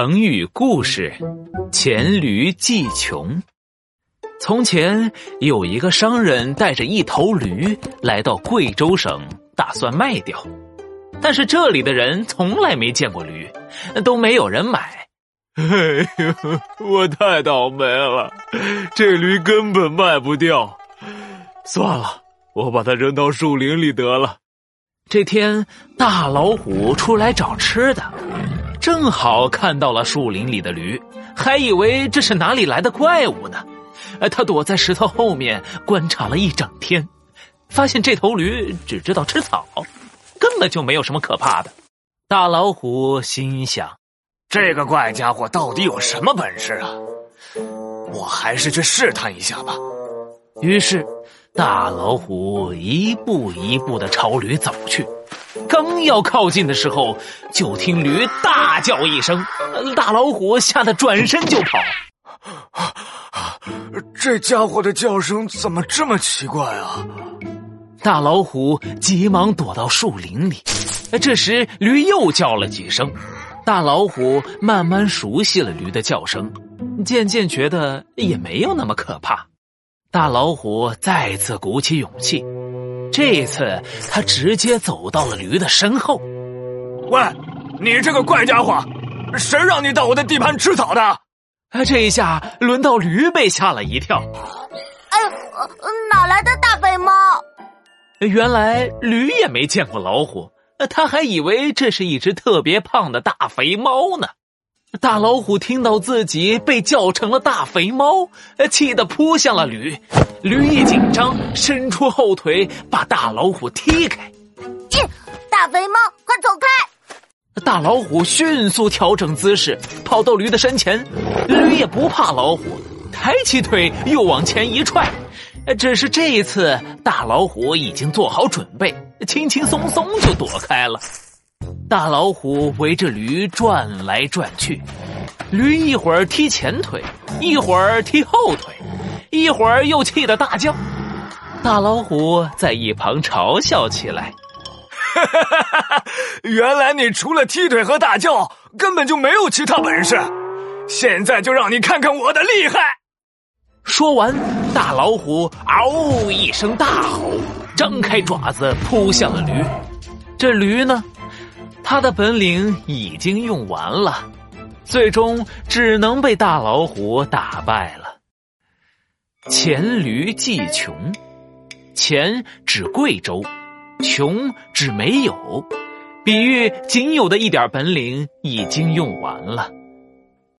成语故事：黔驴技穷。从前有一个商人带着一头驴来到贵州省，打算卖掉，但是这里的人从来没见过驴，都没有人买。我太倒霉了，这驴根本卖不掉。算了，我把它扔到树林里得了。这天，大老虎出来找吃的。正好看到了树林里的驴，还以为这是哪里来的怪物呢。他躲在石头后面观察了一整天，发现这头驴只知道吃草，根本就没有什么可怕的。大老虎心想：这个怪家伙到底有什么本事啊？我还是去试探一下吧。于是，大老虎一步一步的朝驴走去。刚要靠近的时候，就听驴大叫一声，大老虎吓得转身就跑。这家伙的叫声怎么这么奇怪啊？大老虎急忙躲到树林里。这时，驴又叫了几声，大老虎慢慢熟悉了驴的叫声，渐渐觉得也没有那么可怕。大老虎再次鼓起勇气。这次，他直接走到了驴的身后。喂，你这个怪家伙，谁让你到我的地盘吃草的？啊，这一下轮到驴被吓了一跳。哎，哪来的大肥猫？原来驴也没见过老虎，他还以为这是一只特别胖的大肥猫呢。大老虎听到自己被叫成了大肥猫，气得扑向了驴。驴一紧张，伸出后腿把大老虎踢开。大肥猫，快走开！大老虎迅速调整姿势，跑到驴的身前。驴也不怕老虎，抬起腿又往前一踹。只是这一次，大老虎已经做好准备，轻轻松松就躲开了。大老虎围着驴转来转去，驴一会儿踢前腿，一会儿踢后腿，一会儿又气得大叫。大老虎在一旁嘲笑起来：“ 原来你除了踢腿和大叫，根本就没有其他本事。现在就让你看看我的厉害！”说完，大老虎嗷一声大吼，张开爪子扑向了驴。这驴呢？他的本领已经用完了，最终只能被大老虎打败了。黔驴技穷，黔指贵州，穷指没有，比喻仅有的一点本领已经用完了。